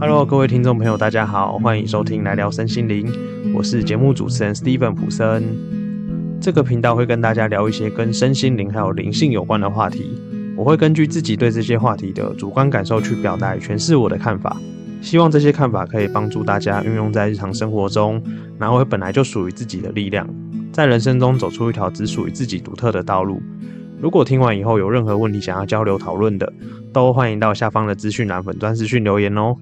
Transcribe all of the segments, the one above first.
Hello，各位听众朋友，大家好，欢迎收听来聊身心灵，我是节目主持人 Steven 普森。这个频道会跟大家聊一些跟身心灵还有灵性有关的话题，我会根据自己对这些话题的主观感受去表达诠释我的看法，希望这些看法可以帮助大家运用在日常生活中，拿回本来就属于自己的力量，在人生中走出一条只属于自己独特的道路。如果听完以后有任何问题想要交流讨论的，都欢迎到下方的资讯栏粉专资讯留言哦。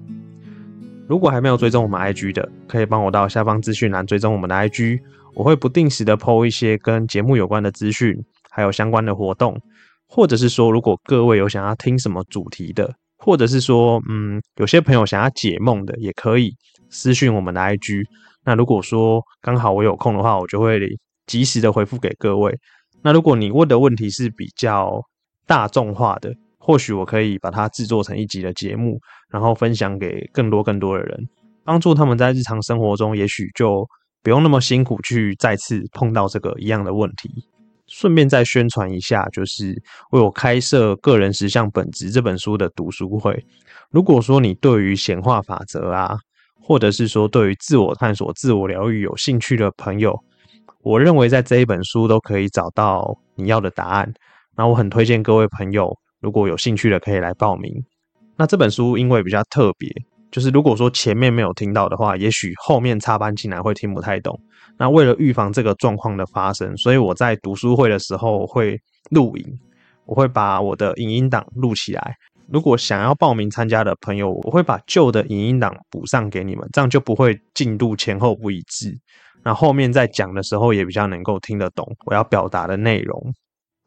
如果还没有追踪我们 IG 的，可以帮我到下方资讯栏追踪我们的 IG，我会不定时的 PO 一些跟节目有关的资讯，还有相关的活动，或者是说，如果各位有想要听什么主题的，或者是说，嗯，有些朋友想要解梦的，也可以私讯我们的 IG。那如果说刚好我有空的话，我就会及时的回复给各位。那如果你问的问题是比较大众化的，或许我可以把它制作成一集的节目，然后分享给更多更多的人，帮助他们在日常生活中，也许就不用那么辛苦去再次碰到这个一样的问题。顺便再宣传一下，就是为我开设《个人实相本质》这本书的读书会。如果说你对于显化法则啊，或者是说对于自我探索、自我疗愈有兴趣的朋友，我认为在这一本书都可以找到你要的答案。那我很推荐各位朋友，如果有兴趣的可以来报名。那这本书因为比较特别，就是如果说前面没有听到的话，也许后面插班进来会听不太懂。那为了预防这个状况的发生，所以我在读书会的时候会录影，我会把我的影音档录起来。如果想要报名参加的朋友，我会把旧的影音档补上给你们，这样就不会进度前后不一致。那后面在讲的时候也比较能够听得懂我要表达的内容。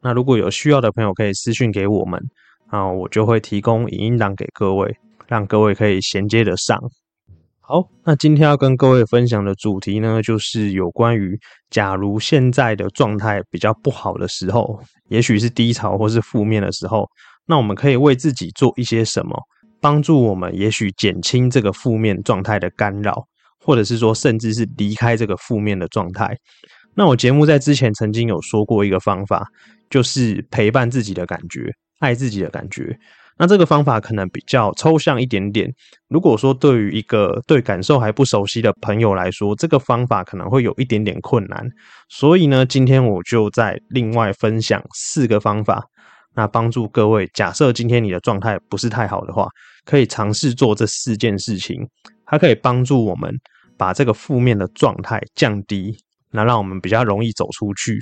那如果有需要的朋友可以私讯给我们，啊，我就会提供影音档给各位，让各位可以衔接得上。好，那今天要跟各位分享的主题呢，就是有关于假如现在的状态比较不好的时候，也许是低潮或是负面的时候，那我们可以为自己做一些什么，帮助我们也许减轻这个负面状态的干扰。或者是说，甚至是离开这个负面的状态。那我节目在之前曾经有说过一个方法，就是陪伴自己的感觉，爱自己的感觉。那这个方法可能比较抽象一点点。如果说对于一个对感受还不熟悉的朋友来说，这个方法可能会有一点点困难。所以呢，今天我就在另外分享四个方法，那帮助各位。假设今天你的状态不是太好的话，可以尝试做这四件事情。它可以帮助我们把这个负面的状态降低，那让我们比较容易走出去。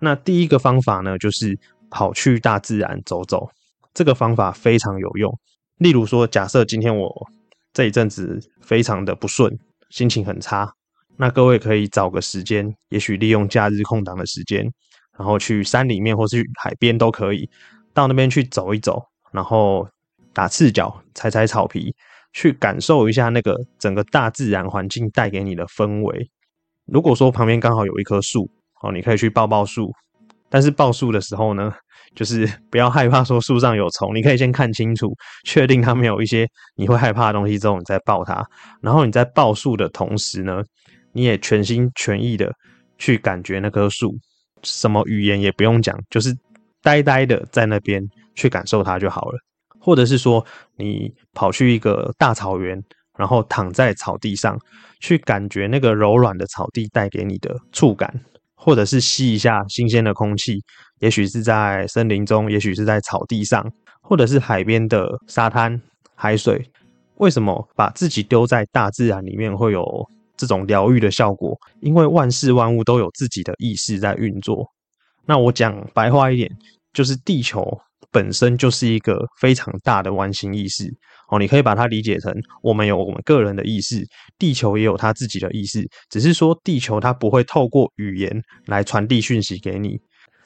那第一个方法呢，就是跑去大自然走走。这个方法非常有用。例如说，假设今天我这一阵子非常的不顺，心情很差，那各位可以找个时间，也许利用假日空档的时间，然后去山里面或是海边都可以，到那边去走一走，然后打赤脚，踩踩草皮。去感受一下那个整个大自然环境带给你的氛围。如果说旁边刚好有一棵树，哦，你可以去抱抱树。但是抱树的时候呢，就是不要害怕说树上有虫，你可以先看清楚，确定它没有一些你会害怕的东西之后，你再抱它。然后你在抱树的同时呢，你也全心全意的去感觉那棵树，什么语言也不用讲，就是呆呆的在那边去感受它就好了。或者是说，你跑去一个大草原，然后躺在草地上，去感觉那个柔软的草地带给你的触感，或者是吸一下新鲜的空气，也许是在森林中，也许是在草地上，或者是海边的沙滩、海水。为什么把自己丢在大自然里面会有这种疗愈的效果？因为万事万物都有自己的意识在运作。那我讲白话一点，就是地球。本身就是一个非常大的完形意识哦，你可以把它理解成我们有我们个人的意识，地球也有它自己的意识，只是说地球它不会透过语言来传递讯息给你，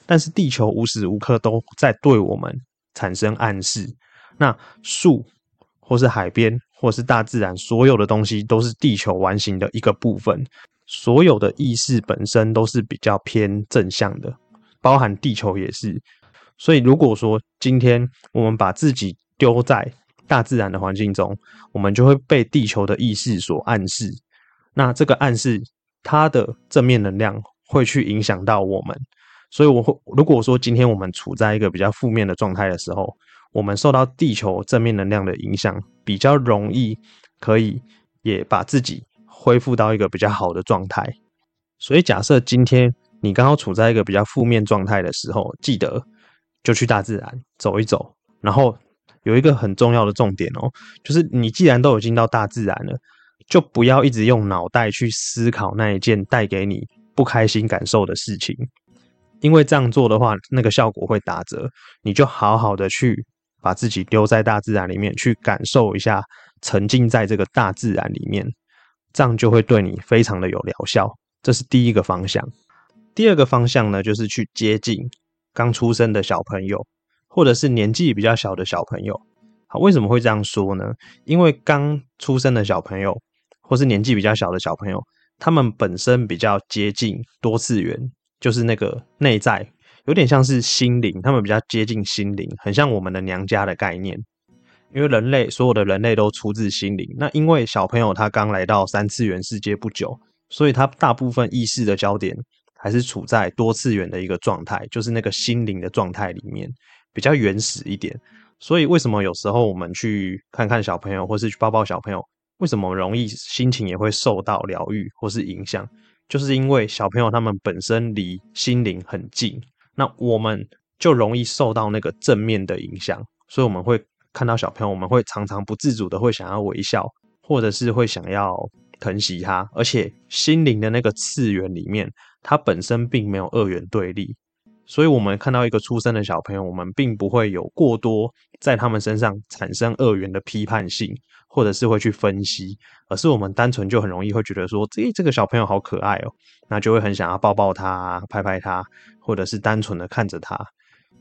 但是地球无时无刻都在对我们产生暗示。那树或是海边或是大自然，所有的东西都是地球完形的一个部分，所有的意识本身都是比较偏正向的，包含地球也是。所以，如果说今天我们把自己丢在大自然的环境中，我们就会被地球的意识所暗示。那这个暗示，它的正面能量会去影响到我们。所以，我会如果说今天我们处在一个比较负面的状态的时候，我们受到地球正面能量的影响，比较容易可以也把自己恢复到一个比较好的状态。所以，假设今天你刚好处在一个比较负面状态的时候，记得就去大自然走一走。然后有一个很重要的重点哦，就是你既然都已经到大自然了，就不要一直用脑袋去思考那一件带给你不开心感受的事情。因为这样做的话，那个效果会打折。你就好好的去把自己丢在大自然里面，去感受一下，沉浸在这个大自然里面，这样就会对你非常的有疗效。这是第一个方向。第二个方向呢，就是去接近刚出生的小朋友，或者是年纪比较小的小朋友。好，为什么会这样说呢？因为刚出生的小朋友，或是年纪比较小的小朋友，他们本身比较接近多次元。就是那个内在有点像是心灵，他们比较接近心灵，很像我们的娘家的概念。因为人类所有的人类都出自心灵。那因为小朋友他刚来到三次元世界不久，所以他大部分意识的焦点还是处在多次元的一个状态，就是那个心灵的状态里面，比较原始一点。所以为什么有时候我们去看看小朋友，或是去抱抱小朋友，为什么容易心情也会受到疗愈或是影响？就是因为小朋友他们本身离心灵很近，那我们就容易受到那个正面的影响，所以我们会看到小朋友，我们会常常不自主的会想要微笑，或者是会想要疼惜他。而且心灵的那个次元里面，它本身并没有二元对立，所以我们看到一个出生的小朋友，我们并不会有过多在他们身上产生二元的批判性。或者是会去分析，而是我们单纯就很容易会觉得说，诶，这个小朋友好可爱哦，那就会很想要抱抱他、拍拍他，或者是单纯的看着他。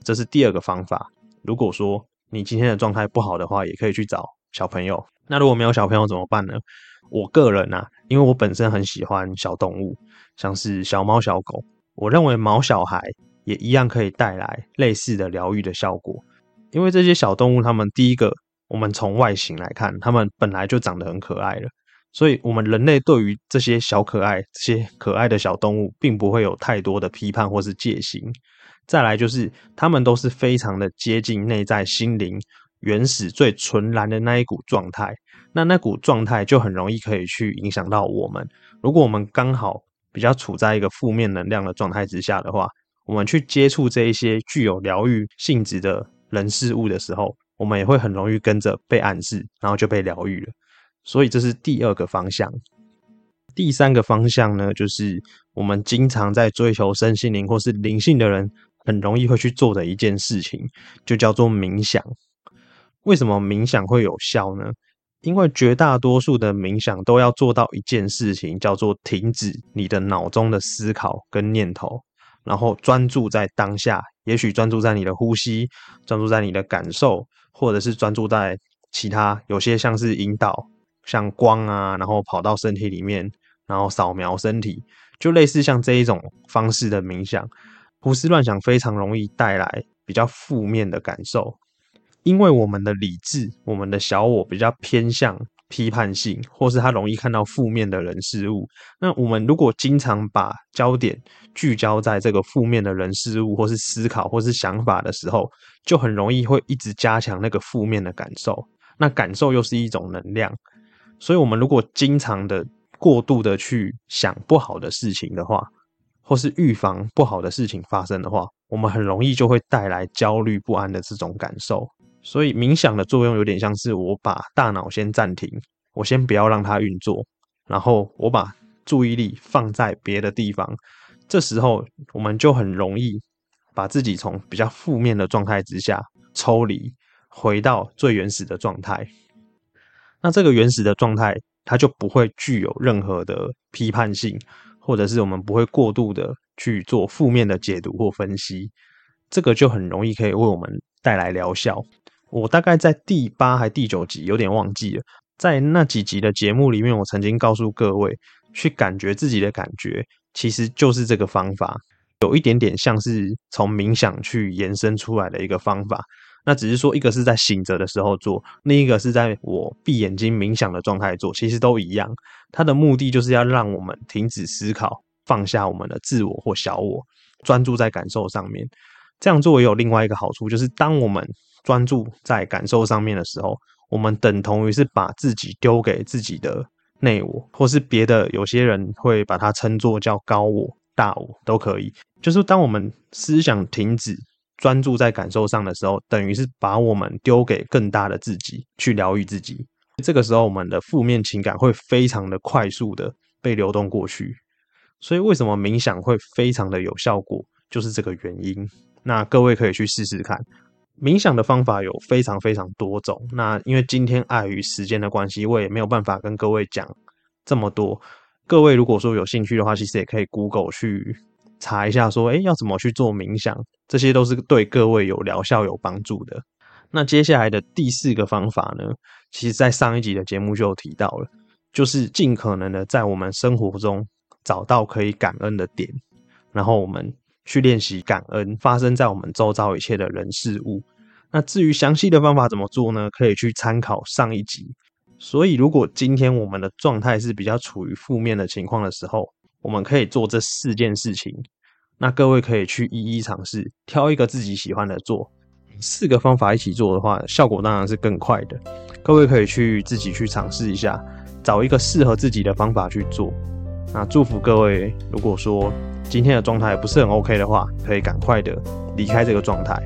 这是第二个方法。如果说你今天的状态不好的话，也可以去找小朋友。那如果没有小朋友怎么办呢？我个人呢，因为我本身很喜欢小动物，像是小猫、小狗，我认为毛小孩也一样可以带来类似的疗愈的效果。因为这些小动物，它们第一个。我们从外形来看，它们本来就长得很可爱了，所以，我们人类对于这些小可爱、这些可爱的小动物，并不会有太多的批判或是戒心。再来就是，它们都是非常的接近内在心灵原始最纯然的那一股状态，那那股状态就很容易可以去影响到我们。如果我们刚好比较处在一个负面能量的状态之下的话，我们去接触这一些具有疗愈性质的人事物的时候，我们也会很容易跟着被暗示，然后就被疗愈了。所以这是第二个方向。第三个方向呢，就是我们经常在追求身心灵或是灵性的人，很容易会去做的一件事情，就叫做冥想。为什么冥想会有效呢？因为绝大多数的冥想都要做到一件事情，叫做停止你的脑中的思考跟念头，然后专注在当下。也许专注在你的呼吸，专注在你的感受。或者是专注在其他，有些像是引导，像光啊，然后跑到身体里面，然后扫描身体，就类似像这一种方式的冥想，胡思乱想非常容易带来比较负面的感受，因为我们的理智，我们的小我比较偏向。批判性，或是他容易看到负面的人事物。那我们如果经常把焦点聚焦在这个负面的人事物，或是思考，或是想法的时候，就很容易会一直加强那个负面的感受。那感受又是一种能量，所以我们如果经常的过度的去想不好的事情的话，或是预防不好的事情发生的话，我们很容易就会带来焦虑不安的这种感受。所以冥想的作用有点像是我把大脑先暂停，我先不要让它运作，然后我把注意力放在别的地方。这时候我们就很容易把自己从比较负面的状态之下抽离，回到最原始的状态。那这个原始的状态，它就不会具有任何的批判性，或者是我们不会过度的去做负面的解读或分析。这个就很容易可以为我们带来疗效。我大概在第八还第九集有点忘记了，在那几集的节目里面，我曾经告诉各位，去感觉自己的感觉，其实就是这个方法，有一点点像是从冥想去延伸出来的一个方法。那只是说，一个是在醒着的时候做，另一个是在我闭眼睛冥想的状态做，其实都一样。它的目的就是要让我们停止思考，放下我们的自我或小我，专注在感受上面。这样做也有另外一个好处，就是当我们专注在感受上面的时候，我们等同于是把自己丢给自己的内我，或是别的有些人会把它称作叫高我、大我都可以。就是当我们思想停止专注在感受上的时候，等于是把我们丢给更大的自己去疗愈自己。这个时候，我们的负面情感会非常的快速的被流动过去。所以，为什么冥想会非常的有效果，就是这个原因。那各位可以去试试看。冥想的方法有非常非常多种。那因为今天碍于时间的关系，我也没有办法跟各位讲这么多。各位如果说有兴趣的话，其实也可以 Google 去查一下，说哎要怎么去做冥想，这些都是对各位有疗效有帮助的。那接下来的第四个方法呢，其实在上一集的节目就有提到了，就是尽可能的在我们生活中找到可以感恩的点，然后我们去练习感恩发生在我们周遭一切的人事物。那至于详细的方法怎么做呢？可以去参考上一集。所以，如果今天我们的状态是比较处于负面的情况的时候，我们可以做这四件事情。那各位可以去一一尝试，挑一个自己喜欢的做。四个方法一起做的话，效果当然是更快的。各位可以去自己去尝试一下，找一个适合自己的方法去做。那祝福各位，如果说今天的状态不是很 OK 的话，可以赶快的离开这个状态。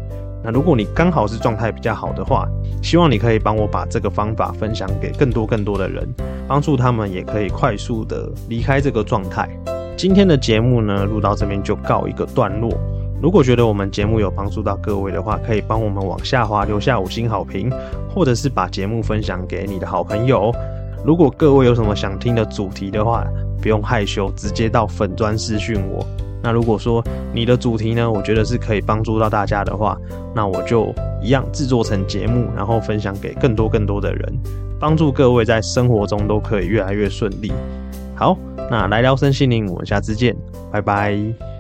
那如果你刚好是状态比较好的话，希望你可以帮我把这个方法分享给更多更多的人，帮助他们也可以快速的离开这个状态。今天的节目呢，录到这边就告一个段落。如果觉得我们节目有帮助到各位的话，可以帮我们往下滑留下五星好评，或者是把节目分享给你的好朋友。如果各位有什么想听的主题的话，不用害羞，直接到粉砖私讯我。那如果说你的主题呢，我觉得是可以帮助到大家的话，那我就一样制作成节目，然后分享给更多更多的人，帮助各位在生活中都可以越来越顺利。好，那来聊身心灵，我们下次见，拜拜。